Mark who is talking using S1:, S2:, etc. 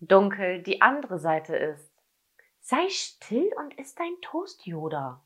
S1: dunkel die andere Seite ist. Sei still und iss dein Toast, Yoda.